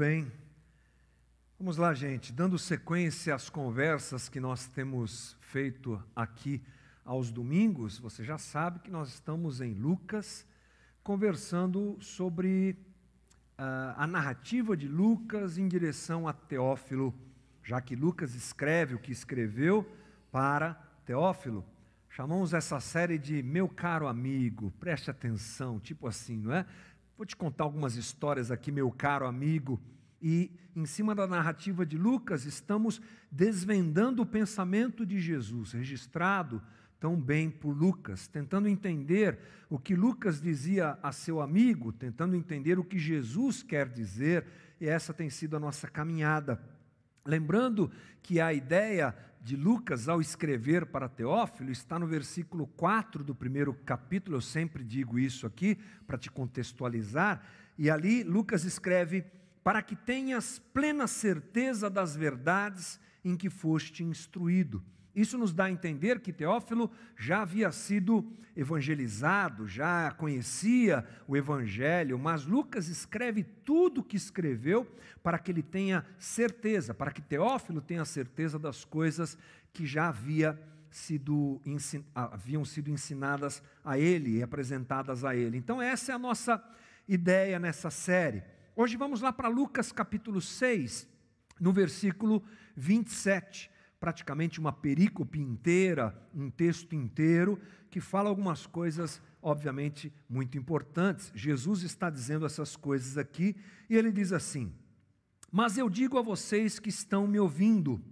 Bem. Vamos lá, gente, dando sequência às conversas que nós temos feito aqui aos domingos, você já sabe que nós estamos em Lucas, conversando sobre uh, a narrativa de Lucas em direção a Teófilo, já que Lucas escreve o que escreveu para Teófilo. Chamamos essa série de Meu Caro Amigo, preste atenção, tipo assim, não é? Vou te contar algumas histórias aqui, meu caro amigo. E em cima da narrativa de Lucas, estamos desvendando o pensamento de Jesus, registrado tão bem por Lucas, tentando entender o que Lucas dizia a seu amigo, tentando entender o que Jesus quer dizer, e essa tem sido a nossa caminhada. Lembrando que a ideia de Lucas ao escrever para Teófilo está no versículo 4 do primeiro capítulo, eu sempre digo isso aqui para te contextualizar, e ali Lucas escreve: Para que tenhas plena certeza das verdades em que foste instruído. Isso nos dá a entender que Teófilo já havia sido evangelizado, já conhecia o evangelho, mas Lucas escreve tudo o que escreveu para que ele tenha certeza, para que Teófilo tenha certeza das coisas que já havia sido, haviam sido ensinadas a ele e apresentadas a ele. Então, essa é a nossa ideia nessa série. Hoje vamos lá para Lucas capítulo 6, no versículo 27 praticamente uma perícope inteira, um texto inteiro, que fala algumas coisas, obviamente, muito importantes. Jesus está dizendo essas coisas aqui, e ele diz assim: Mas eu digo a vocês que estão me ouvindo,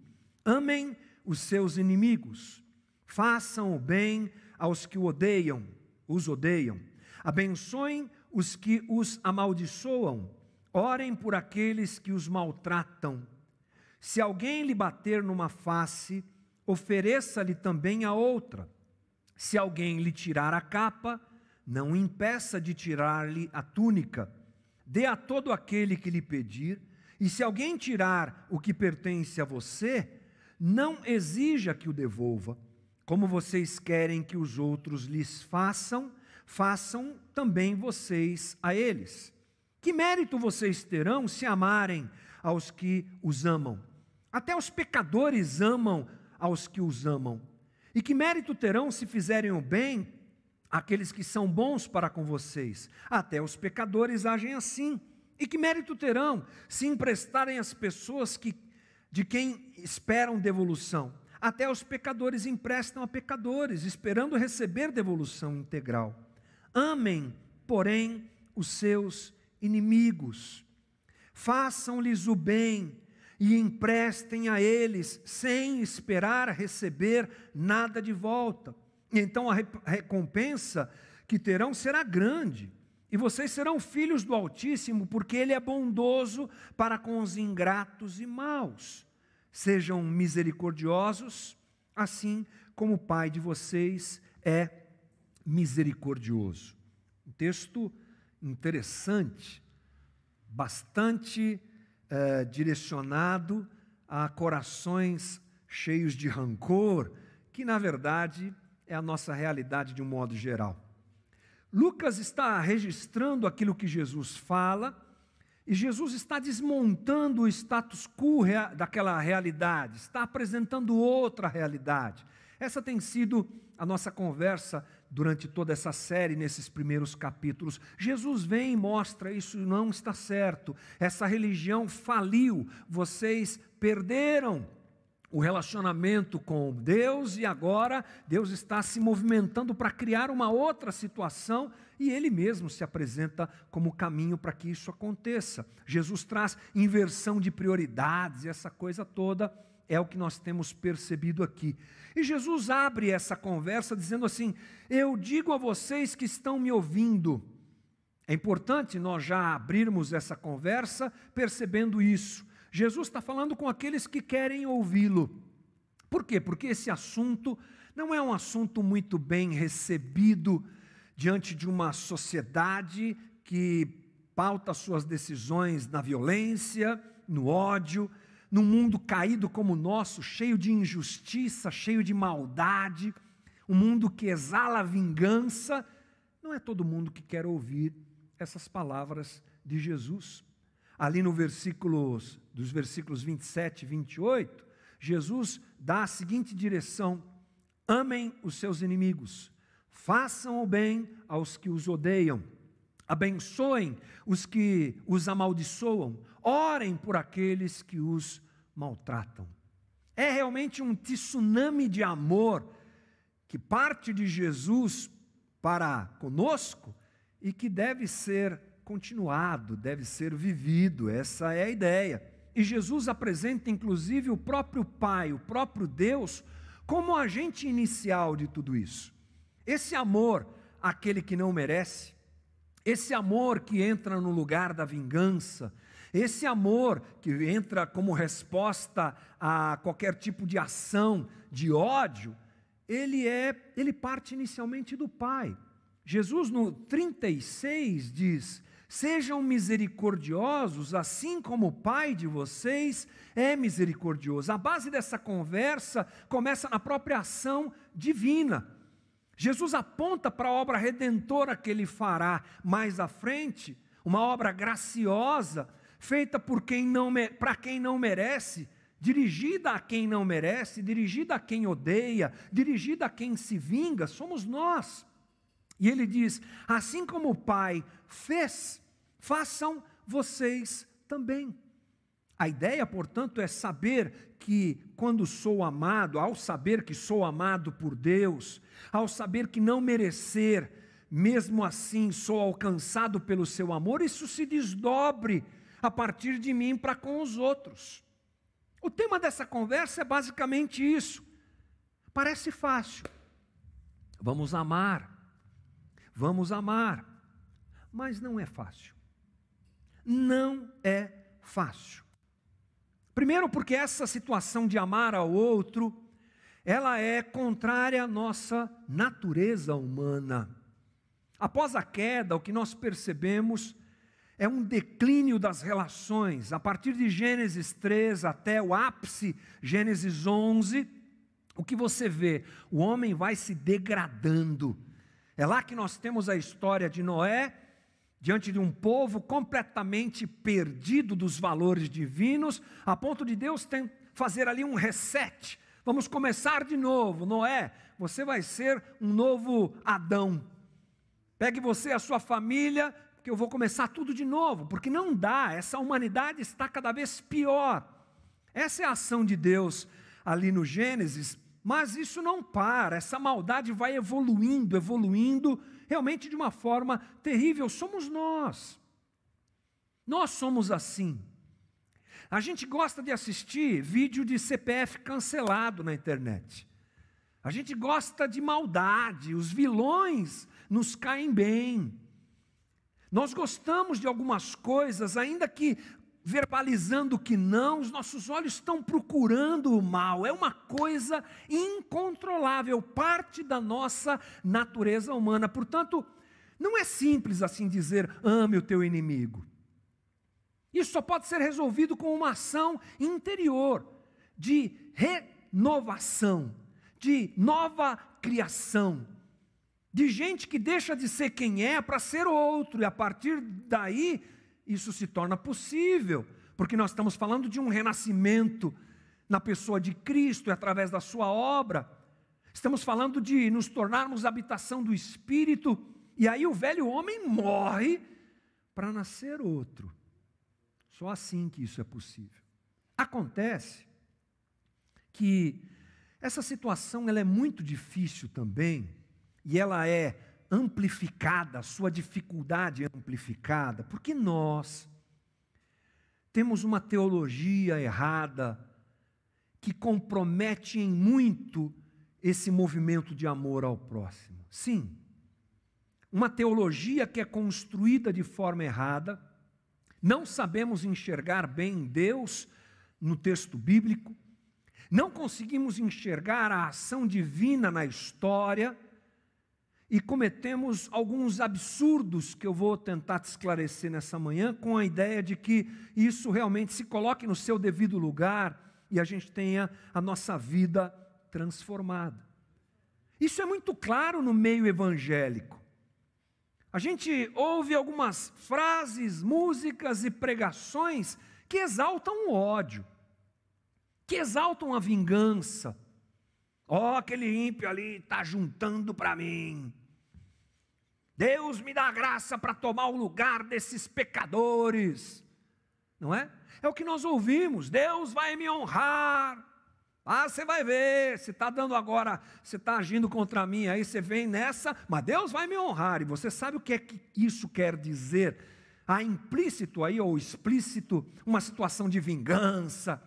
amem os seus inimigos, façam o bem aos que o odeiam, os odeiam, abençoem os que os amaldiçoam, orem por aqueles que os maltratam se alguém lhe bater numa face, ofereça-lhe também a outra. Se alguém lhe tirar a capa, não impeça de tirar-lhe a túnica. Dê a todo aquele que lhe pedir, e se alguém tirar o que pertence a você, não exija que o devolva. Como vocês querem que os outros lhes façam, façam também vocês a eles. Que mérito vocês terão se amarem aos que os amam? Até os pecadores amam aos que os amam. E que mérito terão se fizerem o bem aqueles que são bons para com vocês? Até os pecadores agem assim. E que mérito terão se emprestarem às pessoas que, de quem esperam devolução? Até os pecadores emprestam a pecadores, esperando receber devolução integral. Amem, porém, os seus inimigos. Façam-lhes o bem e emprestem a eles, sem esperar receber nada de volta. Então a recompensa que terão será grande, e vocês serão filhos do Altíssimo, porque Ele é bondoso para com os ingratos e maus. Sejam misericordiosos, assim como o Pai de vocês é misericordioso. Um texto interessante, bastante é, direcionado a corações cheios de rancor, que na verdade é a nossa realidade de um modo geral. Lucas está registrando aquilo que Jesus fala, e Jesus está desmontando o status quo daquela realidade, está apresentando outra realidade. Essa tem sido a nossa conversa durante toda essa série, nesses primeiros capítulos. Jesus vem e mostra: isso não está certo, essa religião faliu, vocês perderam o relacionamento com Deus e agora Deus está se movimentando para criar uma outra situação e Ele mesmo se apresenta como caminho para que isso aconteça. Jesus traz inversão de prioridades e essa coisa toda é o que nós temos percebido aqui. E Jesus abre essa conversa dizendo assim: Eu digo a vocês que estão me ouvindo. É importante nós já abrirmos essa conversa percebendo isso. Jesus está falando com aqueles que querem ouvi-lo. Por quê? Porque esse assunto não é um assunto muito bem recebido diante de uma sociedade que pauta suas decisões na violência, no ódio, num mundo caído como o nosso, cheio de injustiça, cheio de maldade, um mundo que exala vingança, não é todo mundo que quer ouvir essas palavras de Jesus. ali no versículos, dos versículos 27 e 28, Jesus dá a seguinte direção: amem os seus inimigos, façam o bem aos que os odeiam, abençoem os que os amaldiçoam, orem por aqueles que os maltratam. É realmente um tsunami de amor que parte de Jesus para conosco e que deve ser continuado, deve ser vivido. Essa é a ideia. E Jesus apresenta inclusive o próprio Pai, o próprio Deus, como agente inicial de tudo isso. Esse amor àquele que não merece, esse amor que entra no lugar da vingança, esse amor que entra como resposta a qualquer tipo de ação de ódio, ele é, ele parte inicialmente do Pai. Jesus no 36 diz: Sejam misericordiosos, assim como o Pai de vocês é misericordioso. A base dessa conversa começa na própria ação divina. Jesus aponta para a obra redentora que ele fará mais à frente, uma obra graciosa, feita por quem não para quem não merece, dirigida a quem não merece, dirigida a quem odeia, dirigida a quem se vinga, somos nós. E ele diz: assim como o Pai fez, façam vocês também. A ideia, portanto, é saber que quando sou amado, ao saber que sou amado por Deus, ao saber que não merecer, mesmo assim sou alcançado pelo seu amor, isso se desdobre a partir de mim para com os outros. O tema dessa conversa é basicamente isso. Parece fácil. Vamos amar Vamos amar. Mas não é fácil. Não é fácil. Primeiro, porque essa situação de amar ao outro, ela é contrária à nossa natureza humana. Após a queda, o que nós percebemos é um declínio das relações. A partir de Gênesis 3 até o ápice, Gênesis 11, o que você vê? O homem vai se degradando é lá que nós temos a história de Noé, diante de um povo completamente perdido dos valores divinos, a ponto de Deus tem, fazer ali um reset. Vamos começar de novo. Noé, você vai ser um novo Adão. Pegue você e a sua família, que eu vou começar tudo de novo, porque não dá, essa humanidade está cada vez pior. Essa é a ação de Deus ali no Gênesis, mas isso não para, essa maldade vai evoluindo, evoluindo, realmente de uma forma terrível. Somos nós. Nós somos assim. A gente gosta de assistir vídeo de CPF cancelado na internet. A gente gosta de maldade, os vilões nos caem bem. Nós gostamos de algumas coisas, ainda que verbalizando que não, os nossos olhos estão procurando o mal, é uma coisa incontrolável, parte da nossa natureza humana. Portanto, não é simples assim dizer ame o teu inimigo. Isso só pode ser resolvido com uma ação interior, de renovação, de nova criação, de gente que deixa de ser quem é para ser outro, e a partir daí isso se torna possível, porque nós estamos falando de um renascimento na pessoa de Cristo e através da sua obra. Estamos falando de nos tornarmos habitação do Espírito, e aí o velho homem morre para nascer outro. Só assim que isso é possível. Acontece que essa situação ela é muito difícil também, e ela é amplificada, a sua dificuldade é amplificada, porque nós temos uma teologia errada que compromete em muito esse movimento de amor ao próximo. Sim, uma teologia que é construída de forma errada, não sabemos enxergar bem Deus no texto bíblico, não conseguimos enxergar a ação divina na história, e cometemos alguns absurdos que eu vou tentar te esclarecer nessa manhã, com a ideia de que isso realmente se coloque no seu devido lugar e a gente tenha a nossa vida transformada. Isso é muito claro no meio evangélico. A gente ouve algumas frases, músicas e pregações que exaltam o ódio, que exaltam a vingança. Ó, oh, aquele ímpio ali está juntando para mim. Deus me dá graça para tomar o lugar desses pecadores. Não é? É o que nós ouvimos. Deus vai me honrar. Ah, você vai ver, se está dando agora, você está agindo contra mim, aí você vem nessa, mas Deus vai me honrar, e você sabe o que é que isso quer dizer? Há implícito aí, ou explícito, uma situação de vingança.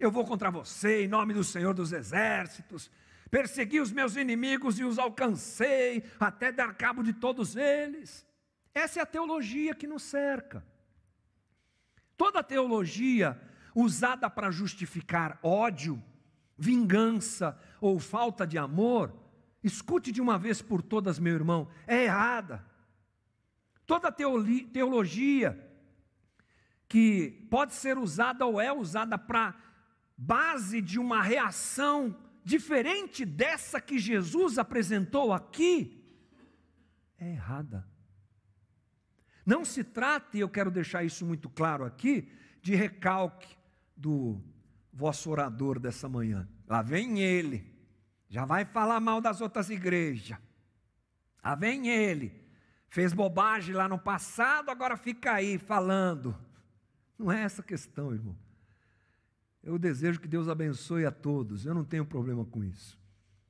Eu vou contra você em nome do Senhor dos Exércitos, persegui os meus inimigos e os alcancei, até dar cabo de todos eles. Essa é a teologia que nos cerca. Toda teologia usada para justificar ódio, vingança ou falta de amor, escute de uma vez por todas, meu irmão, é errada. Toda teologia que pode ser usada ou é usada para base de uma reação diferente dessa que Jesus apresentou aqui, é errada. Não se trata, e eu quero deixar isso muito claro aqui, de recalque do vosso orador dessa manhã. Lá vem ele, já vai falar mal das outras igrejas. Lá vem ele, fez bobagem lá no passado, agora fica aí falando. Não é essa a questão, irmão. Eu desejo que Deus abençoe a todos, eu não tenho problema com isso.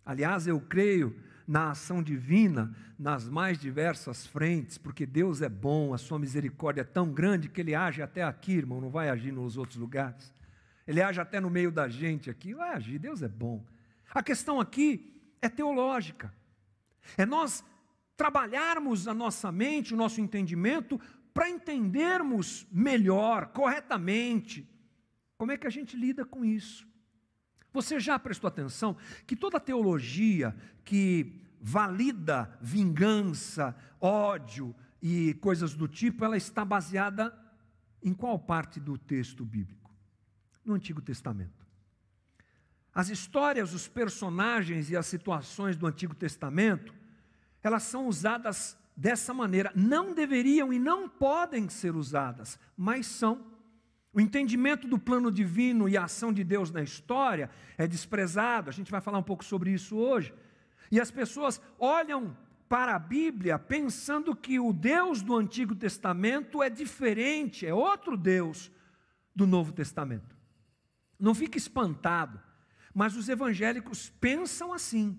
Aliás, eu creio na ação divina nas mais diversas frentes, porque Deus é bom, a sua misericórdia é tão grande que ele age até aqui, irmão, não vai agir nos outros lugares. Ele age até no meio da gente aqui, vai agir, Deus é bom. A questão aqui é teológica. É nós trabalharmos a nossa mente, o nosso entendimento, para entendermos melhor, corretamente, como é que a gente lida com isso. Você já prestou atenção que toda teologia que valida vingança, ódio e coisas do tipo, ela está baseada em qual parte do texto bíblico? no Antigo Testamento. As histórias, os personagens e as situações do Antigo Testamento, elas são usadas dessa maneira. Não deveriam e não podem ser usadas, mas são. O entendimento do plano divino e a ação de Deus na história é desprezado, a gente vai falar um pouco sobre isso hoje. E as pessoas olham para a Bíblia pensando que o Deus do Antigo Testamento é diferente, é outro Deus do Novo Testamento. Não fique espantado, mas os evangélicos pensam assim.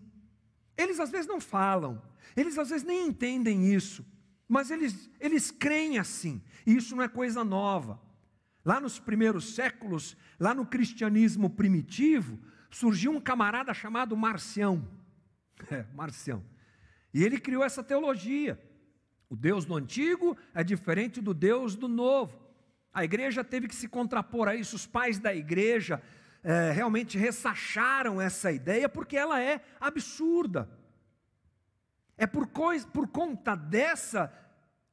Eles às vezes não falam, eles às vezes nem entendem isso, mas eles, eles creem assim, e isso não é coisa nova. Lá nos primeiros séculos, lá no cristianismo primitivo, surgiu um camarada chamado Marcião. É, Marcião. E ele criou essa teologia. O Deus do antigo é diferente do Deus do novo. A igreja teve que se contrapor a isso, os pais da igreja é, realmente ressacharam essa ideia porque ela é absurda. É por, coisa, por conta dessa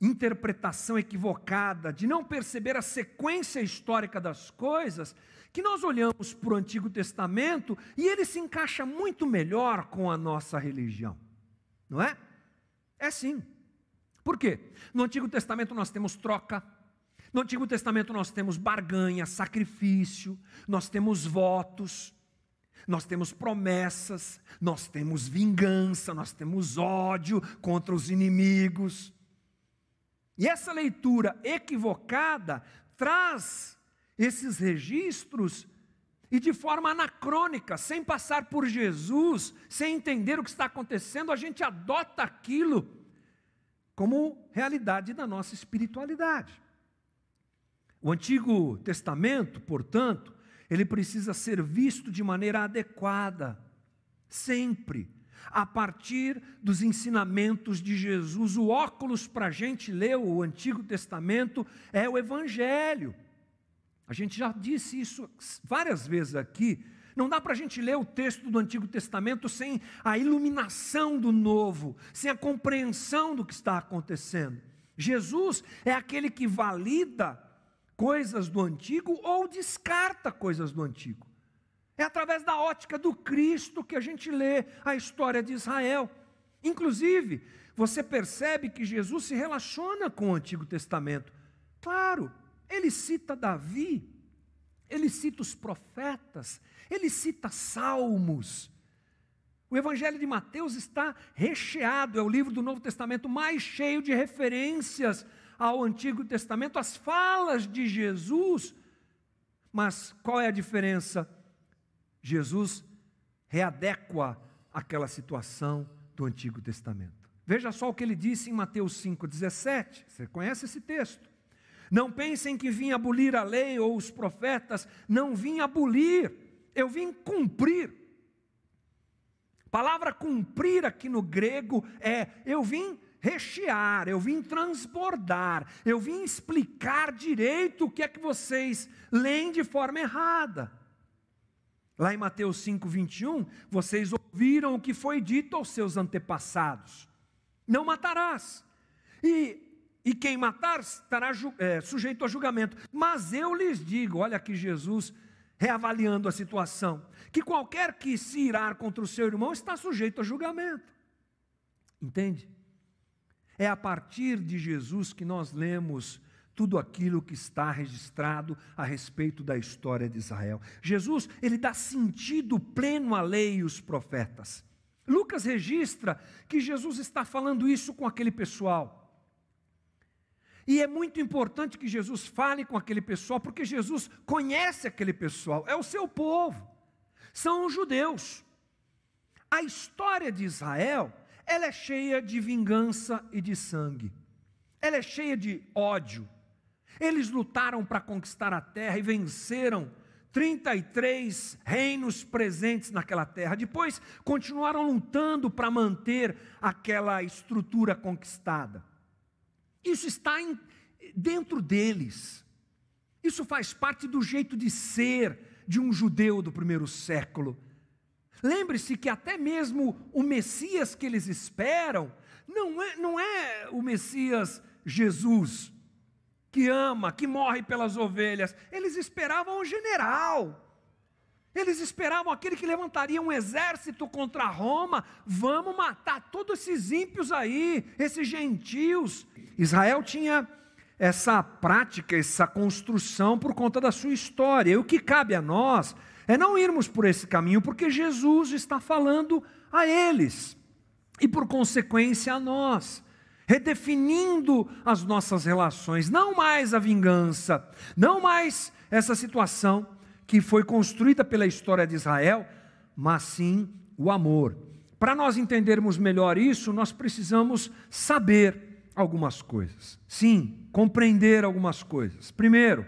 interpretação equivocada, de não perceber a sequência histórica das coisas, que nós olhamos para o Antigo Testamento e ele se encaixa muito melhor com a nossa religião, não é? É sim. Por quê? No Antigo Testamento nós temos troca, no Antigo Testamento nós temos barganha, sacrifício, nós temos votos, nós temos promessas, nós temos vingança, nós temos ódio contra os inimigos. E essa leitura equivocada traz esses registros e de forma anacrônica, sem passar por Jesus, sem entender o que está acontecendo, a gente adota aquilo como realidade da nossa espiritualidade. O Antigo Testamento, portanto, ele precisa ser visto de maneira adequada, sempre, a partir dos ensinamentos de Jesus. O óculos para a gente ler o Antigo Testamento é o Evangelho. A gente já disse isso várias vezes aqui. Não dá para a gente ler o texto do Antigo Testamento sem a iluminação do Novo, sem a compreensão do que está acontecendo. Jesus é aquele que valida coisas do antigo ou descarta coisas do antigo. É através da ótica do Cristo que a gente lê a história de Israel. Inclusive, você percebe que Jesus se relaciona com o Antigo Testamento. Claro, ele cita Davi, ele cita os profetas, ele cita salmos. O Evangelho de Mateus está recheado, é o livro do Novo Testamento mais cheio de referências ao Antigo Testamento, as falas de Jesus. Mas qual é a diferença? Jesus readequa aquela situação do Antigo Testamento. Veja só o que ele disse em Mateus 5,17. Você conhece esse texto? Não pensem que vim abolir a lei ou os profetas, não vim abolir, eu vim cumprir. Palavra cumprir aqui no grego é eu vim rechear, eu vim transbordar, eu vim explicar direito o que é que vocês leem de forma errada. Lá em Mateus 5, 21, vocês ouviram o que foi dito aos seus antepassados: não matarás, e, e quem matar estará é, sujeito a julgamento. Mas eu lhes digo: olha aqui Jesus reavaliando a situação, que qualquer que se irar contra o seu irmão está sujeito a julgamento. Entende? É a partir de Jesus que nós lemos tudo aquilo que está registrado a respeito da história de Israel. Jesus, ele dá sentido pleno à lei e os profetas. Lucas registra que Jesus está falando isso com aquele pessoal. E é muito importante que Jesus fale com aquele pessoal, porque Jesus conhece aquele pessoal, é o seu povo, são os judeus. A história de Israel, ela é cheia de vingança e de sangue, ela é cheia de ódio. Eles lutaram para conquistar a terra e venceram 33 reinos presentes naquela terra. Depois continuaram lutando para manter aquela estrutura conquistada. Isso está em, dentro deles. Isso faz parte do jeito de ser de um judeu do primeiro século. Lembre-se que até mesmo o Messias que eles esperam não é, não é o Messias Jesus, que ama, que morre pelas ovelhas. Eles esperavam o general. Eles esperavam aquele que levantaria um exército contra Roma. Vamos matar todos esses ímpios aí, esses gentios. Israel tinha essa prática, essa construção por conta da sua história. E o que cabe a nós é não irmos por esse caminho, porque Jesus está falando a eles e, por consequência, a nós redefinindo as nossas relações, não mais a vingança, não mais essa situação que foi construída pela história de Israel, mas sim o amor. Para nós entendermos melhor isso, nós precisamos saber algumas coisas. Sim, compreender algumas coisas. Primeiro,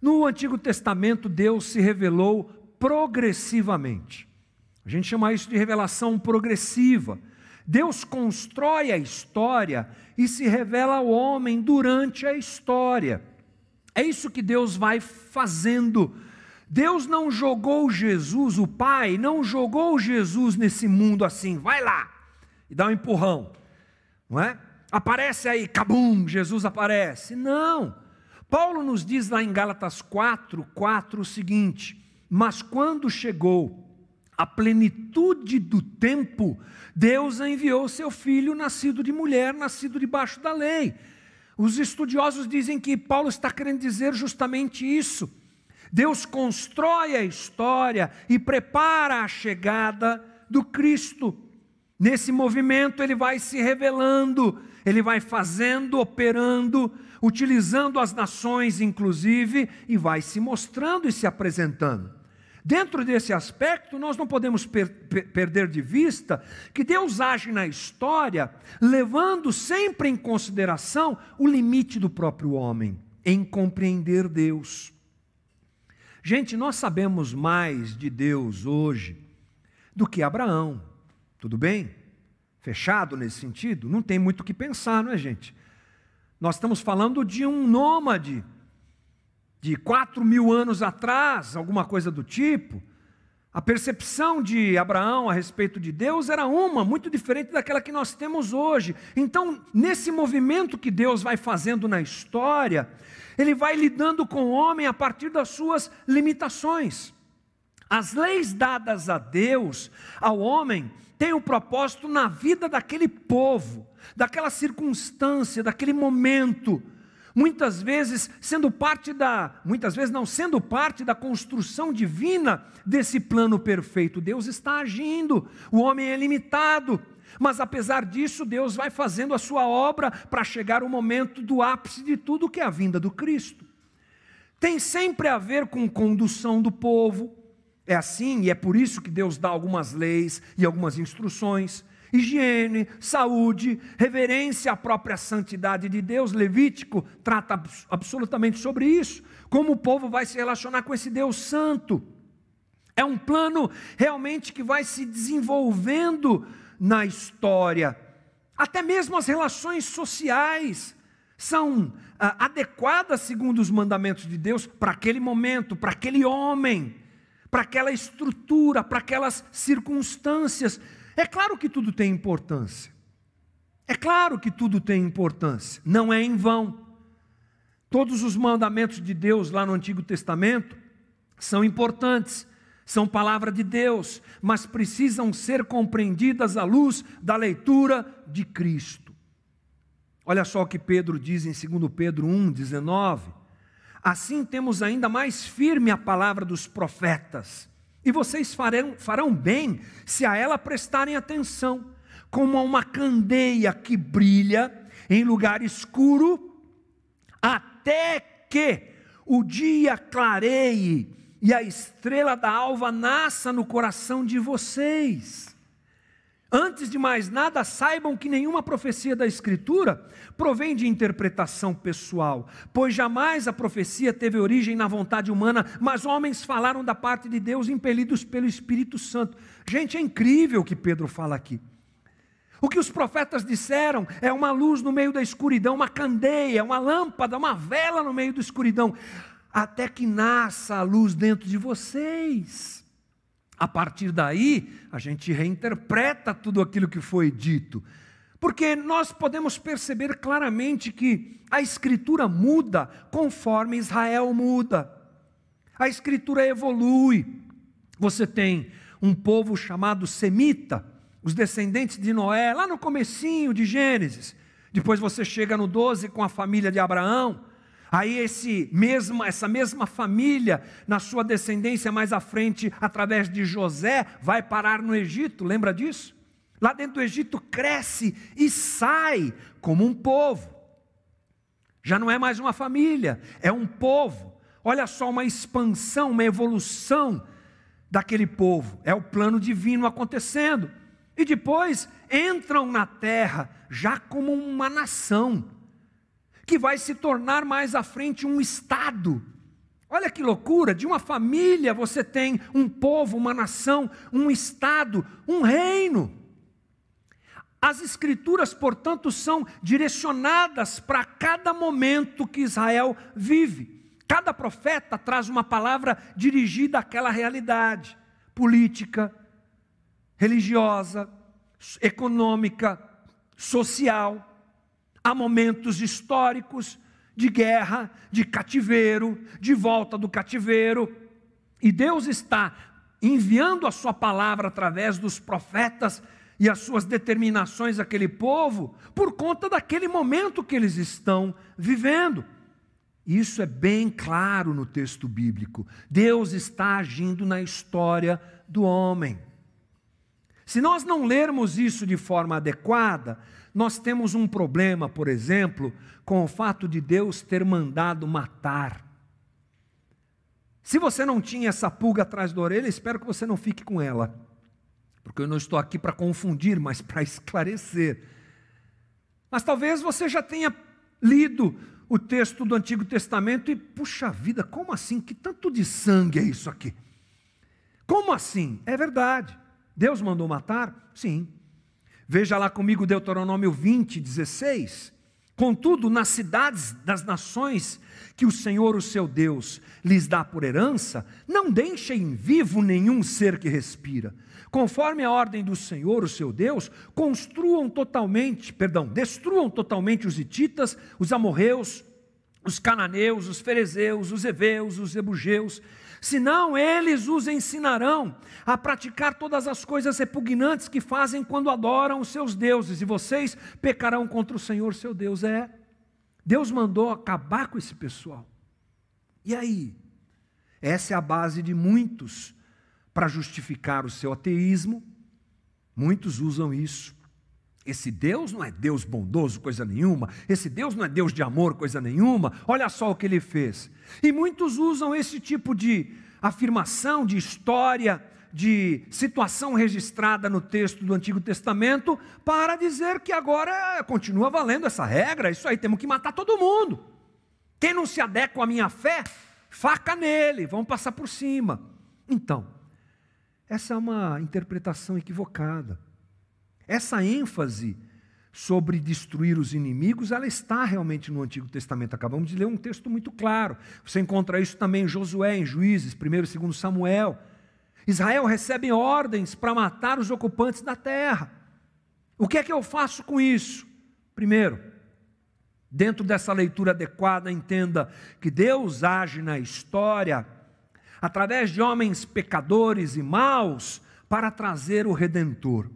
no Antigo Testamento, Deus se revelou progressivamente. A gente chama isso de revelação progressiva. Deus constrói a história e se revela ao homem durante a história. É isso que Deus vai fazendo Deus não jogou Jesus, o Pai, não jogou Jesus nesse mundo assim, vai lá e dá um empurrão, não é? Aparece aí, cabum, Jesus aparece. Não. Paulo nos diz lá em Gálatas 4, 4 o seguinte: Mas quando chegou a plenitude do tempo, Deus enviou seu filho, nascido de mulher, nascido debaixo da lei. Os estudiosos dizem que Paulo está querendo dizer justamente isso Deus constrói a história e prepara a chegada do Cristo. Nesse movimento, ele vai se revelando, ele vai fazendo, operando, utilizando as nações, inclusive, e vai se mostrando e se apresentando. Dentro desse aspecto, nós não podemos per perder de vista que Deus age na história, levando sempre em consideração o limite do próprio homem, em compreender Deus. Gente, nós sabemos mais de Deus hoje do que Abraão, tudo bem? Fechado nesse sentido? Não tem muito o que pensar, não é, gente? Nós estamos falando de um nômade de quatro mil anos atrás, alguma coisa do tipo. A percepção de Abraão a respeito de Deus era uma, muito diferente daquela que nós temos hoje. Então, nesse movimento que Deus vai fazendo na história, ele vai lidando com o homem a partir das suas limitações. As leis dadas a Deus, ao homem, têm o um propósito na vida daquele povo, daquela circunstância, daquele momento, muitas vezes sendo parte da, muitas vezes não sendo parte da construção divina desse plano perfeito. Deus está agindo, o homem é limitado, mas apesar disso, Deus vai fazendo a sua obra para chegar o momento do ápice de tudo, que é a vinda do Cristo. Tem sempre a ver com condução do povo. É assim e é por isso que Deus dá algumas leis e algumas instruções higiene, saúde, reverência à própria santidade de Deus. Levítico trata absolutamente sobre isso. Como o povo vai se relacionar com esse Deus santo. É um plano realmente que vai se desenvolvendo na história. Até mesmo as relações sociais são ah, adequadas segundo os mandamentos de Deus para aquele momento, para aquele homem, para aquela estrutura, para aquelas circunstâncias. É claro que tudo tem importância. É claro que tudo tem importância. Não é em vão. Todos os mandamentos de Deus lá no Antigo Testamento são importantes, são palavra de Deus, mas precisam ser compreendidas à luz da leitura de Cristo. Olha só o que Pedro diz em 2 Pedro 1,19. Assim temos ainda mais firme a palavra dos profetas e vocês farão, farão bem se a ela prestarem atenção, como a uma candeia que brilha em lugar escuro, até que o dia clareie e a estrela da alva nasça no coração de vocês. Antes de mais nada, saibam que nenhuma profecia da Escritura provém de interpretação pessoal, pois jamais a profecia teve origem na vontade humana, mas homens falaram da parte de Deus impelidos pelo Espírito Santo. Gente, é incrível o que Pedro fala aqui. O que os profetas disseram é uma luz no meio da escuridão, uma candeia, uma lâmpada, uma vela no meio da escuridão, até que nasça a luz dentro de vocês. A partir daí, a gente reinterpreta tudo aquilo que foi dito. Porque nós podemos perceber claramente que a Escritura muda conforme Israel muda. A Escritura evolui. Você tem um povo chamado semita, os descendentes de Noé, lá no comecinho de Gênesis. Depois você chega no 12 com a família de Abraão. Aí esse mesma, essa mesma família, na sua descendência mais à frente, através de José, vai parar no Egito, lembra disso? Lá dentro do Egito cresce e sai como um povo. Já não é mais uma família, é um povo. Olha só uma expansão, uma evolução daquele povo. É o plano divino acontecendo. E depois entram na terra já como uma nação que vai se tornar mais à frente um Estado. Olha que loucura! De uma família você tem um povo, uma nação, um Estado, um reino. As Escrituras, portanto, são direcionadas para cada momento que Israel vive. Cada profeta traz uma palavra dirigida àquela realidade política, religiosa, econômica, social. Há momentos históricos de guerra, de cativeiro, de volta do cativeiro, e Deus está enviando a sua palavra através dos profetas e as suas determinações àquele povo por conta daquele momento que eles estão vivendo. Isso é bem claro no texto bíblico. Deus está agindo na história do homem. Se nós não lermos isso de forma adequada, nós temos um problema, por exemplo, com o fato de Deus ter mandado matar. Se você não tinha essa pulga atrás da orelha, espero que você não fique com ela, porque eu não estou aqui para confundir, mas para esclarecer. Mas talvez você já tenha lido o texto do Antigo Testamento e, puxa vida, como assim? Que tanto de sangue é isso aqui? Como assim? É verdade. Deus mandou matar? Sim. Veja lá comigo Deuteronômio 20, 16. Contudo, nas cidades das nações que o Senhor, o seu Deus, lhes dá por herança, não deixem vivo nenhum ser que respira. Conforme a ordem do Senhor, o seu Deus, construam totalmente, perdão, destruam totalmente os hititas, os amorreus, os cananeus, os ferezeus, os heveus, os ebugeus, senão eles os ensinarão a praticar todas as coisas repugnantes que fazem quando adoram os seus deuses, e vocês pecarão contra o Senhor seu Deus. É, Deus mandou acabar com esse pessoal. E aí? Essa é a base de muitos para justificar o seu ateísmo. Muitos usam isso. Esse Deus não é Deus bondoso, coisa nenhuma. Esse Deus não é Deus de amor, coisa nenhuma. Olha só o que ele fez. E muitos usam esse tipo de afirmação, de história, de situação registrada no texto do Antigo Testamento para dizer que agora continua valendo essa regra. Isso aí temos que matar todo mundo. Quem não se adequa à minha fé, faca nele, vamos passar por cima. Então, essa é uma interpretação equivocada. Essa ênfase sobre destruir os inimigos, ela está realmente no Antigo Testamento. Acabamos de ler um texto muito claro. Você encontra isso também em Josué, em Juízes, 1 e 2 Samuel. Israel recebe ordens para matar os ocupantes da terra. O que é que eu faço com isso? Primeiro, dentro dessa leitura adequada, entenda que Deus age na história através de homens pecadores e maus para trazer o redentor.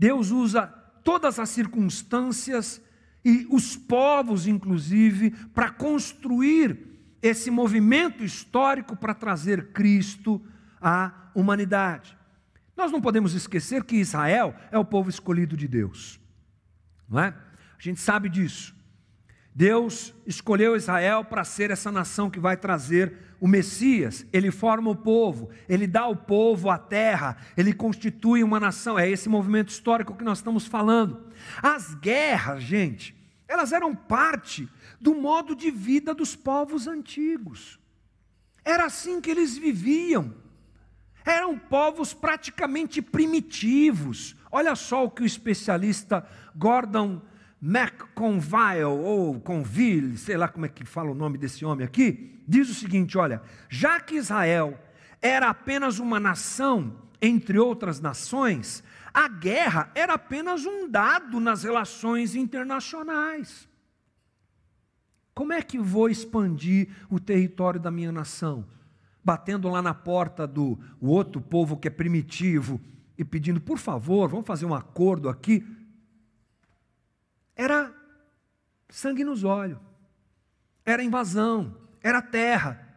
Deus usa todas as circunstâncias e os povos, inclusive, para construir esse movimento histórico para trazer Cristo à humanidade. Nós não podemos esquecer que Israel é o povo escolhido de Deus, não é? A gente sabe disso. Deus escolheu Israel para ser essa nação que vai trazer o Messias, ele forma o povo, ele dá ao povo a terra, ele constitui uma nação. É esse movimento histórico que nós estamos falando. As guerras, gente, elas eram parte do modo de vida dos povos antigos. Era assim que eles viviam. Eram povos praticamente primitivos. Olha só o que o especialista Gordon McConville, ou Conville, sei lá como é que fala o nome desse homem aqui, diz o seguinte: olha, já que Israel era apenas uma nação entre outras nações, a guerra era apenas um dado nas relações internacionais. Como é que vou expandir o território da minha nação? Batendo lá na porta do outro povo que é primitivo e pedindo, por favor, vamos fazer um acordo aqui era sangue nos olhos, era invasão, era terra,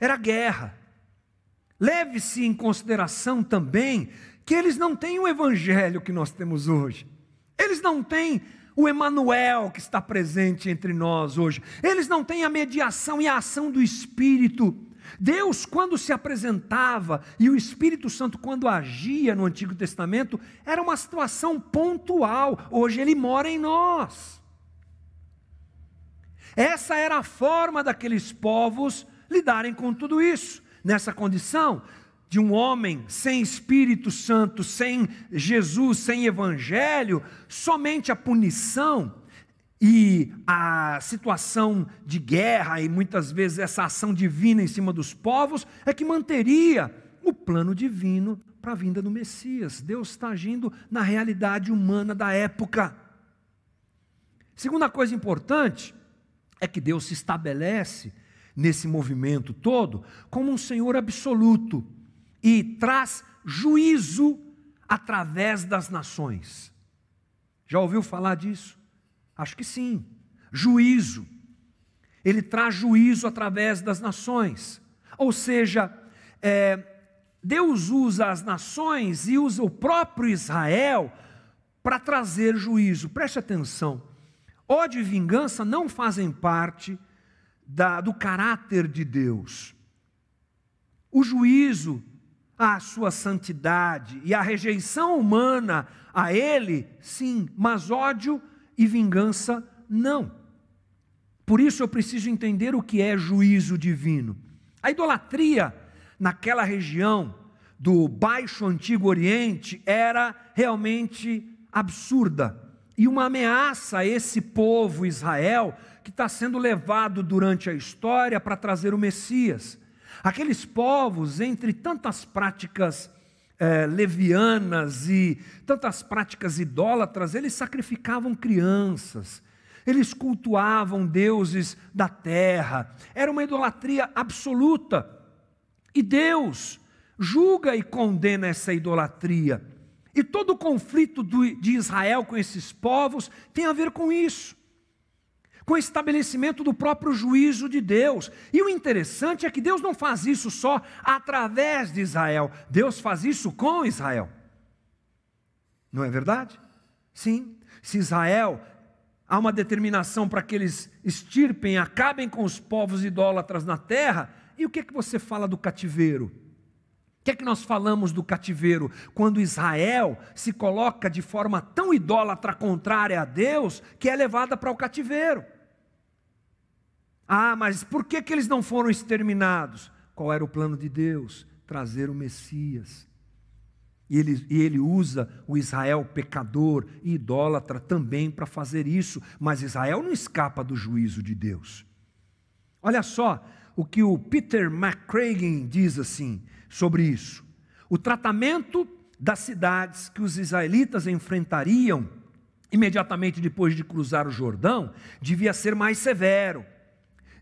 era guerra. Leve-se em consideração também que eles não têm o evangelho que nós temos hoje. Eles não têm o Emanuel que está presente entre nós hoje. Eles não têm a mediação e a ação do Espírito Deus, quando se apresentava e o Espírito Santo, quando agia no Antigo Testamento, era uma situação pontual. Hoje ele mora em nós. Essa era a forma daqueles povos lidarem com tudo isso. Nessa condição de um homem sem Espírito Santo, sem Jesus, sem Evangelho, somente a punição e a situação de guerra e muitas vezes essa ação divina em cima dos povos é que manteria o plano divino para a vinda do Messias. Deus está agindo na realidade humana da época. Segunda coisa importante é que Deus se estabelece nesse movimento todo como um Senhor absoluto e traz juízo através das nações. Já ouviu falar disso? Acho que sim. Juízo. Ele traz juízo através das nações. Ou seja, é, Deus usa as nações e usa o próprio Israel para trazer juízo. Preste atenção. Ódio e vingança não fazem parte da, do caráter de Deus. O juízo à sua santidade e a rejeição humana a Ele, sim, mas ódio e vingança não. Por isso eu preciso entender o que é juízo divino. A idolatria naquela região do Baixo Antigo Oriente era realmente absurda e uma ameaça a esse povo Israel que está sendo levado durante a história para trazer o Messias. Aqueles povos, entre tantas práticas é, levianas e tantas práticas idólatras, eles sacrificavam crianças, Eles cultuavam deuses da terra, era uma idolatria absoluta. E Deus julga e condena essa idolatria. E todo o conflito de Israel com esses povos tem a ver com isso com o estabelecimento do próprio juízo de Deus. E o interessante é que Deus não faz isso só através de Israel, Deus faz isso com Israel. Não é verdade? Sim. Se Israel há uma determinação para que eles extirpem, acabem com os povos idólatras na terra, e o que é que você fala do cativeiro? O que é que nós falamos do cativeiro? Quando Israel se coloca de forma tão idólatra contrária a Deus, que é levada para o cativeiro. Ah, mas por que, que eles não foram exterminados? Qual era o plano de Deus? Trazer o Messias. E ele, e ele usa o Israel pecador e idólatra também para fazer isso, mas Israel não escapa do juízo de Deus. Olha só o que o Peter McCragen diz assim sobre isso. O tratamento das cidades que os israelitas enfrentariam imediatamente depois de cruzar o Jordão devia ser mais severo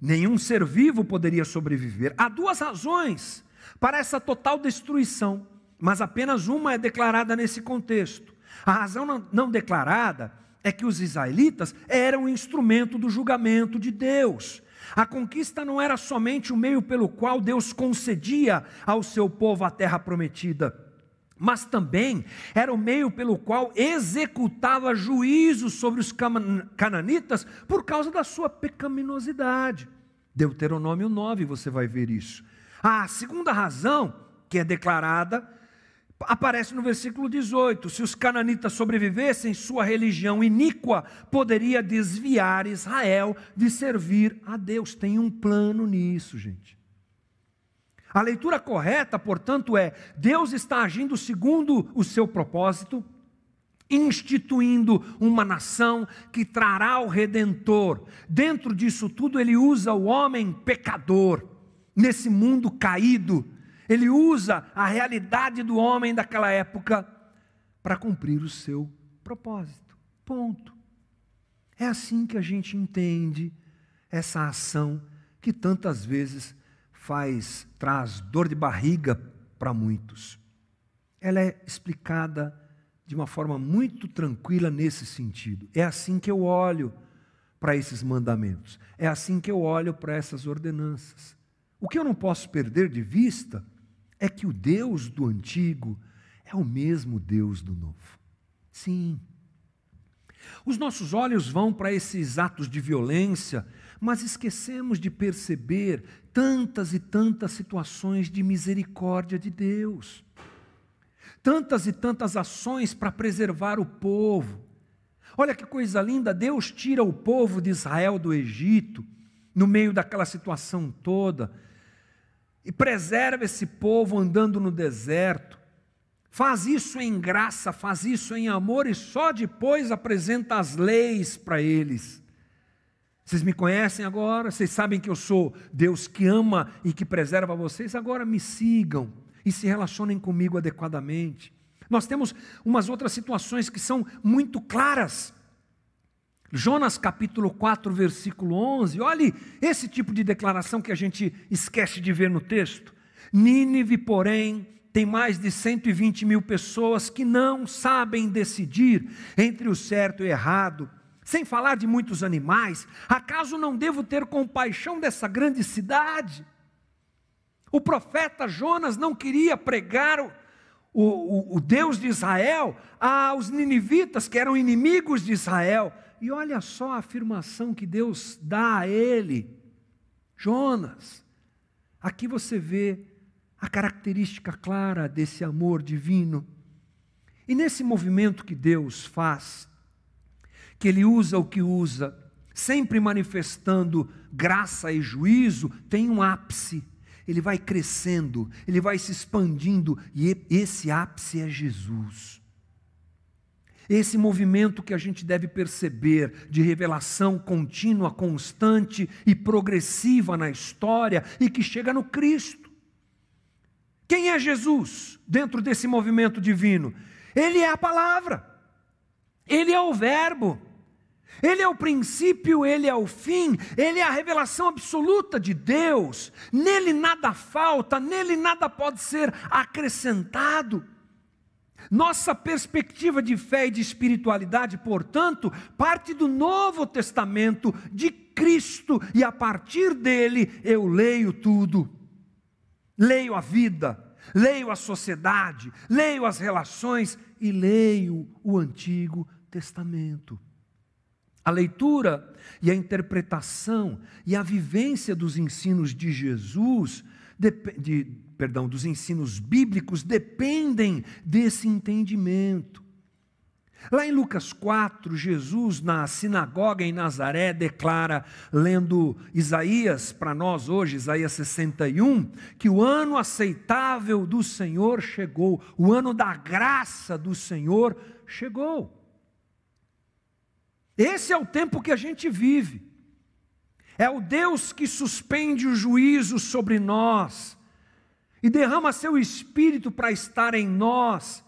Nenhum ser vivo poderia sobreviver. Há duas razões para essa total destruição, mas apenas uma é declarada nesse contexto. A razão não, declarada é que os israelitas eram um instrumento do julgamento de Deus. A conquista não era somente o meio pelo qual Deus concedia ao seu povo a terra prometida, mas também era o meio pelo qual executava juízo sobre os cananitas por causa da sua pecaminosidade. Deuteronômio 9, você vai ver isso. A segunda razão, que é declarada, aparece no versículo 18: se os cananitas sobrevivessem, sua religião iníqua poderia desviar Israel de servir a Deus. Tem um plano nisso, gente. A leitura correta, portanto, é: Deus está agindo segundo o seu propósito, instituindo uma nação que trará o redentor. Dentro disso tudo, ele usa o homem pecador, nesse mundo caído. Ele usa a realidade do homem daquela época para cumprir o seu propósito. Ponto. É assim que a gente entende essa ação que tantas vezes faz, traz dor de barriga para muitos. Ela é explicada de uma forma muito tranquila nesse sentido. É assim que eu olho para esses mandamentos, é assim que eu olho para essas ordenanças. O que eu não posso perder de vista é que o Deus do antigo é o mesmo Deus do novo. Sim. Os nossos olhos vão para esses atos de violência, mas esquecemos de perceber tantas e tantas situações de misericórdia de Deus tantas e tantas ações para preservar o povo. Olha que coisa linda, Deus tira o povo de Israel do Egito, no meio daquela situação toda, e preserva esse povo andando no deserto. Faz isso em graça, faz isso em amor e só depois apresenta as leis para eles. Vocês me conhecem agora, vocês sabem que eu sou Deus que ama e que preserva vocês, agora me sigam e se relacionem comigo adequadamente. Nós temos umas outras situações que são muito claras. Jonas capítulo 4, versículo 11, olhe esse tipo de declaração que a gente esquece de ver no texto. Nínive, porém, tem mais de 120 mil pessoas que não sabem decidir entre o certo e o errado, sem falar de muitos animais. Acaso não devo ter compaixão dessa grande cidade? O profeta Jonas não queria pregar o, o, o, Deus de Israel aos ninivitas, que eram inimigos de Israel. E olha só a afirmação que Deus dá a ele. Jonas, aqui você vê a característica clara desse amor divino. E nesse movimento que Deus faz, que Ele usa o que usa, sempre manifestando graça e juízo, tem um ápice ele vai crescendo, ele vai se expandindo, e esse ápice é Jesus. Esse movimento que a gente deve perceber de revelação contínua, constante e progressiva na história e que chega no Cristo. Quem é Jesus dentro desse movimento divino? Ele é a palavra, ele é o Verbo, Ele é o princípio, ele é o fim, ele é a revelação absoluta de Deus. Nele nada falta, nele nada pode ser acrescentado. Nossa perspectiva de fé e de espiritualidade, portanto, parte do Novo Testamento de Cristo, e a partir dele eu leio tudo. Leio a vida, leio a sociedade, leio as relações e leio o Antigo Testamento. A leitura e a interpretação e a vivência dos ensinos de Jesus, de, de, perdão, dos ensinos bíblicos dependem desse entendimento. Lá em Lucas 4, Jesus, na sinagoga em Nazaré, declara, lendo Isaías para nós hoje, Isaías 61, que o ano aceitável do Senhor chegou, o ano da graça do Senhor chegou. Esse é o tempo que a gente vive. É o Deus que suspende o juízo sobre nós e derrama seu espírito para estar em nós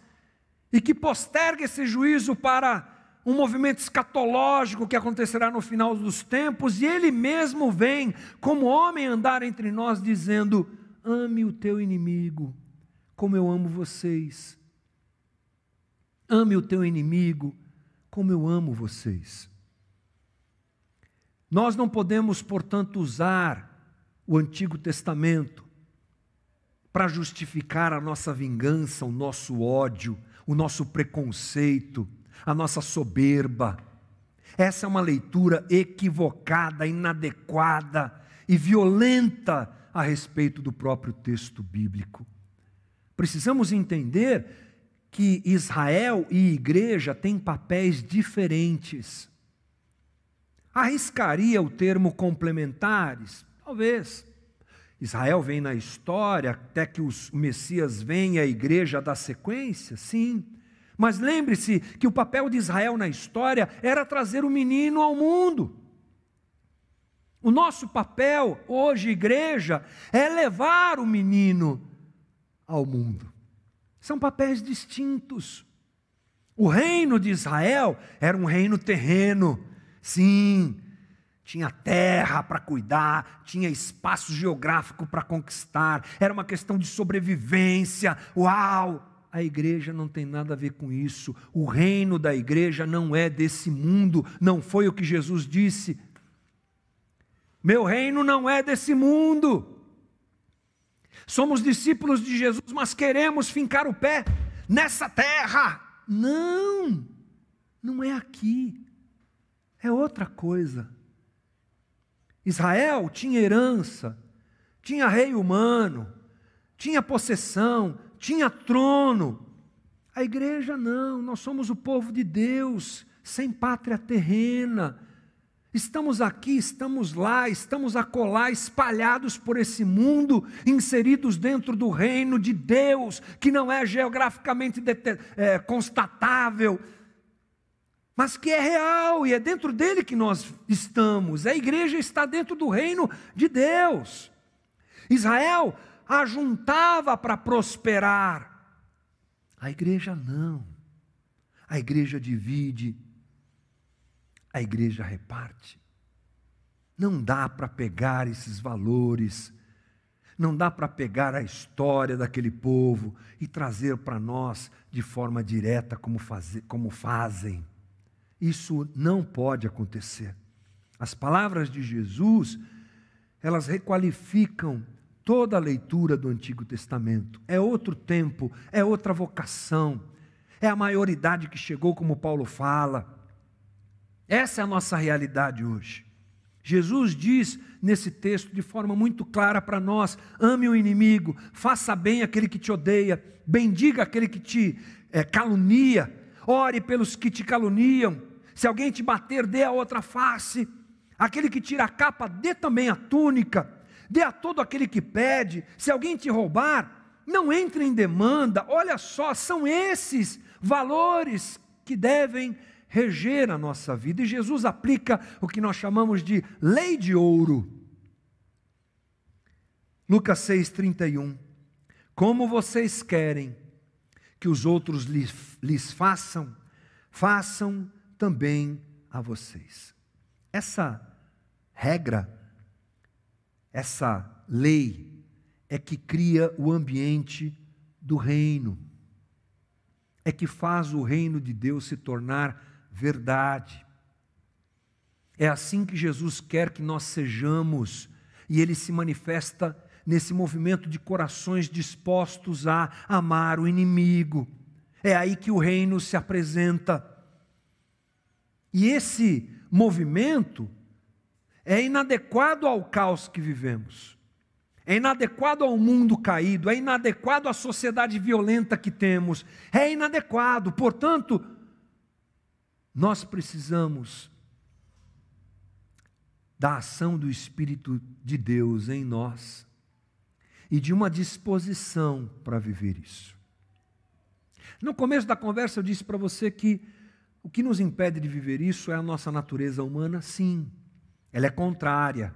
e que posterga esse juízo para um movimento escatológico que acontecerá no final dos tempos, e ele mesmo vem como homem andar entre nós dizendo: ame o teu inimigo, como eu amo vocês. Ame o teu inimigo, como eu amo vocês. Nós não podemos, portanto, usar o Antigo Testamento para justificar a nossa vingança, o nosso ódio, o nosso preconceito, a nossa soberba. Essa é uma leitura equivocada, inadequada e violenta a respeito do próprio texto bíblico. Precisamos entender que Israel e igreja têm papéis diferentes. Arriscaria o termo complementares? Talvez. Israel vem na história até que o Messias venha, a igreja dá sequência? Sim. Mas lembre-se que o papel de Israel na história era trazer o menino ao mundo. O nosso papel hoje, igreja, é levar o menino ao mundo. São papéis distintos. O reino de Israel era um reino terreno, sim, tinha terra para cuidar, tinha espaço geográfico para conquistar, era uma questão de sobrevivência. Uau! A igreja não tem nada a ver com isso. O reino da igreja não é desse mundo, não foi o que Jesus disse. Meu reino não é desse mundo. Somos discípulos de Jesus, mas queremos fincar o pé nessa terra. Não, não é aqui, é outra coisa. Israel tinha herança, tinha rei humano, tinha possessão, tinha trono. A igreja não, nós somos o povo de Deus, sem pátria terrena, Estamos aqui, estamos lá, estamos acolá, espalhados por esse mundo, inseridos dentro do reino de Deus, que não é geograficamente é, constatável, mas que é real e é dentro dele que nós estamos. A igreja está dentro do reino de Deus. Israel ajuntava para prosperar, a igreja não. A igreja divide, a igreja reparte. Não dá para pegar esses valores, não dá para pegar a história daquele povo e trazer para nós de forma direta como, como fazem. Isso não pode acontecer. As palavras de Jesus, elas requalificam toda a leitura do Antigo Testamento. É outro tempo, é outra vocação, é a maioridade que chegou, como Paulo fala. Essa é a nossa realidade hoje. Jesus diz nesse texto de forma muito clara para nós: ame o inimigo, faça bem aquele que te odeia, bendiga aquele que te é, calunia, ore pelos que te caluniam. Se alguém te bater, dê a outra face. Aquele que tira a capa, dê também a túnica. Dê a todo aquele que pede. Se alguém te roubar, não entre em demanda. Olha só, são esses valores que devem reger a nossa vida. E Jesus aplica o que nós chamamos de lei de ouro. Lucas 6,31. Como vocês querem que os outros lhes, lhes façam, façam também a vocês. Essa regra, essa lei, é que cria o ambiente do reino, é que faz o reino de Deus se tornar verdade. É assim que Jesus quer que nós sejamos, e ele se manifesta nesse movimento de corações dispostos a amar o inimigo. É aí que o reino se apresenta. E esse movimento é inadequado ao caos que vivemos, é inadequado ao mundo caído, é inadequado à sociedade violenta que temos, é inadequado. Portanto, nós precisamos da ação do Espírito de Deus em nós e de uma disposição para viver isso. No começo da conversa eu disse para você que o que nos impede de viver isso é a nossa natureza humana, sim. Ela é contrária.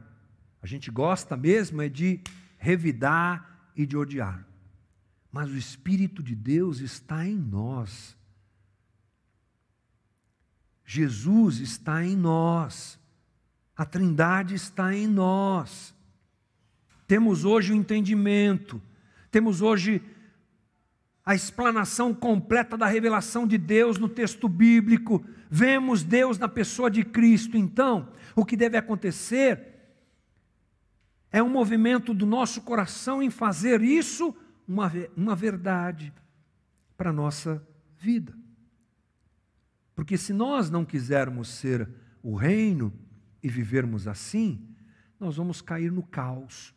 A gente gosta mesmo é de revidar e de odiar. Mas o Espírito de Deus está em nós. Jesus está em nós. A Trindade está em nós. Temos hoje o entendimento, temos hoje a explanação completa da revelação de Deus no texto bíblico, vemos Deus na pessoa de Cristo. Então, o que deve acontecer é um movimento do nosso coração em fazer isso uma, uma verdade para a nossa vida. Porque se nós não quisermos ser o reino, e vivermos assim, nós vamos cair no caos.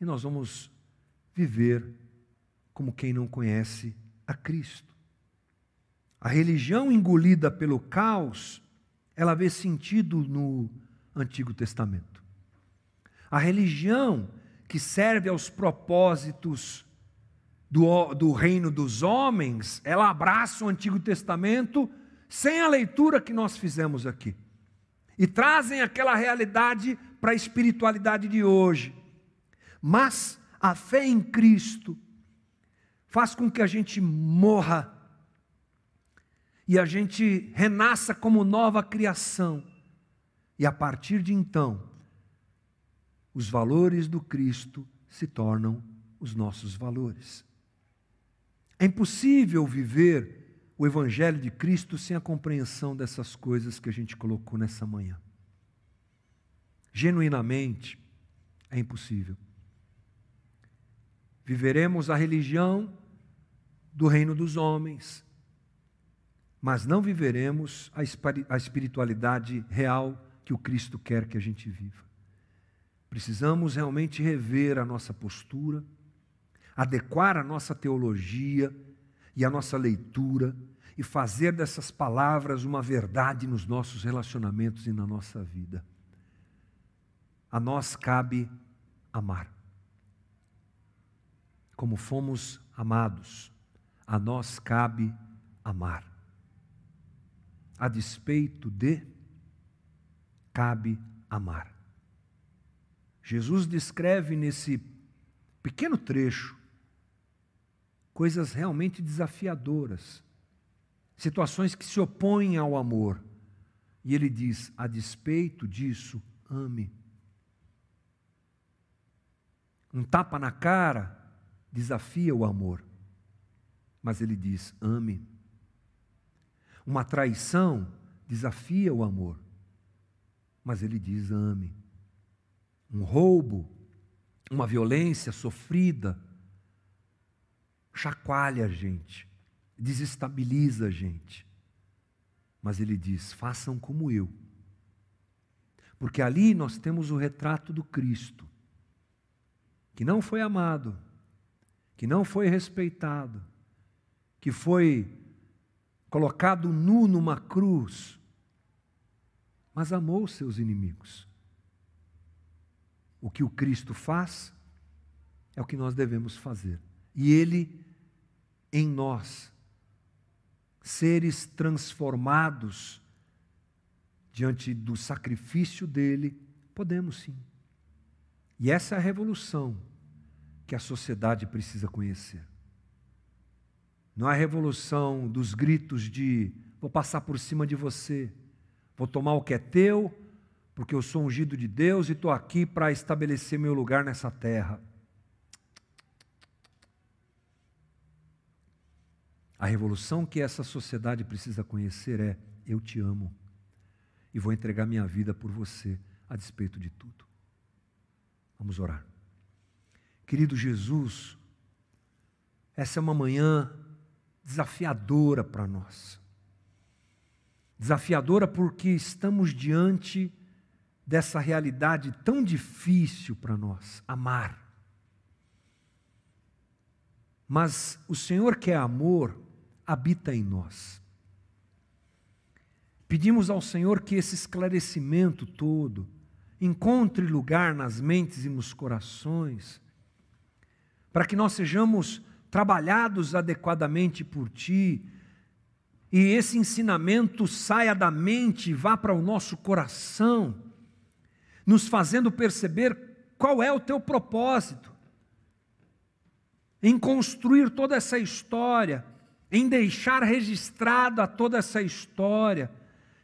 E nós vamos viver como quem não conhece a Cristo. A religião engolida pelo caos, ela vê sentido no Antigo Testamento. A religião que serve aos propósitos do, do reino dos homens, ela abraça o Antigo Testamento sem a leitura que nós fizemos aqui e trazem aquela realidade para a espiritualidade de hoje. Mas a fé em Cristo faz com que a gente morra e a gente renasça como nova criação. E a partir de então, os valores do Cristo se tornam os nossos valores. É impossível viver o Evangelho de Cristo sem a compreensão dessas coisas que a gente colocou nessa manhã. Genuinamente, é impossível. Viveremos a religião do reino dos homens, mas não viveremos a espiritualidade real que o Cristo quer que a gente viva. Precisamos realmente rever a nossa postura, adequar a nossa teologia, e a nossa leitura e fazer dessas palavras uma verdade nos nossos relacionamentos e na nossa vida. A nós cabe amar. Como fomos amados, a nós cabe amar. A despeito de, cabe amar. Jesus descreve nesse pequeno trecho coisas realmente desafiadoras, situações que se opõem ao amor. E ele diz: a despeito disso, ame. Um tapa na cara desafia o amor, mas ele diz: ame. Uma traição desafia o amor, mas ele diz: ame. Um roubo, uma violência sofrida, chacoalha a gente, desestabiliza a gente. Mas ele diz: façam como eu. Porque ali nós temos o retrato do Cristo, que não foi amado, que não foi respeitado, que foi colocado nu numa cruz, mas amou seus inimigos. O que o Cristo faz é o que nós devemos fazer. E ele em nós, seres transformados diante do sacrifício dele, podemos sim. E essa é a revolução que a sociedade precisa conhecer. Não é a revolução dos gritos de vou passar por cima de você, vou tomar o que é teu, porque eu sou ungido de Deus e estou aqui para estabelecer meu lugar nessa terra. A revolução que essa sociedade precisa conhecer é: eu te amo e vou entregar minha vida por você, a despeito de tudo. Vamos orar. Querido Jesus, essa é uma manhã desafiadora para nós. Desafiadora porque estamos diante dessa realidade tão difícil para nós, amar. Mas o Senhor que é amor habita em nós. Pedimos ao Senhor que esse esclarecimento todo encontre lugar nas mentes e nos corações, para que nós sejamos trabalhados adequadamente por Ti, e esse ensinamento saia da mente e vá para o nosso coração, nos fazendo perceber qual é o Teu propósito, em construir toda essa história, em deixar registrada toda essa história,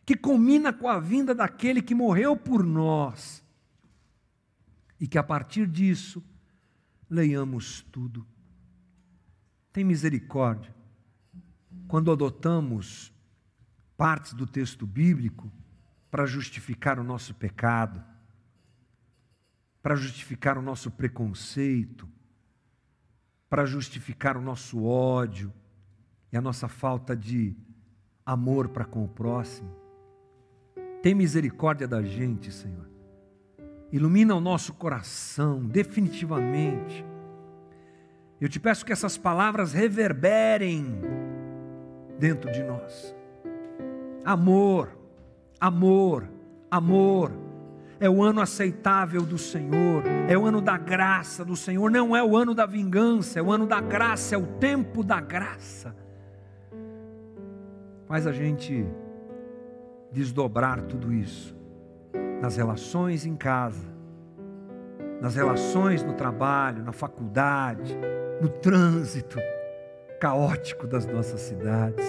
que culmina com a vinda daquele que morreu por nós, e que a partir disso leiamos tudo tem misericórdia. Quando adotamos partes do texto bíblico para justificar o nosso pecado, para justificar o nosso preconceito, para justificar o nosso ódio e a nossa falta de amor para com o próximo. Tem misericórdia da gente, Senhor. Ilumina o nosso coração definitivamente eu te peço que essas palavras reverberem dentro de nós. Amor, amor, amor. É o ano aceitável do Senhor, é o ano da graça do Senhor, não é o ano da vingança, é o ano da graça, é o tempo da graça. Faz a gente desdobrar tudo isso nas relações em casa, nas relações no trabalho, na faculdade, no trânsito caótico das nossas cidades,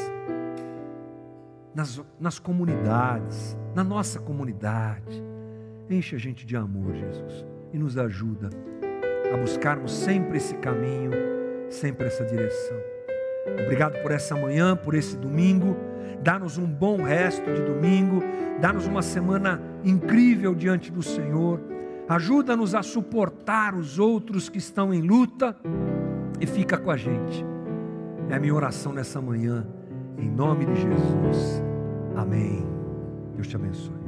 nas, nas comunidades, na nossa comunidade. Enche a gente de amor, Jesus, e nos ajuda a buscarmos sempre esse caminho, sempre essa direção. Obrigado por essa manhã, por esse domingo. Dá-nos um bom resto de domingo. Dá-nos uma semana incrível diante do Senhor. Ajuda-nos a suportar os outros que estão em luta e fica com a gente. É a minha oração nessa manhã, em nome de Jesus. Amém. Deus te abençoe.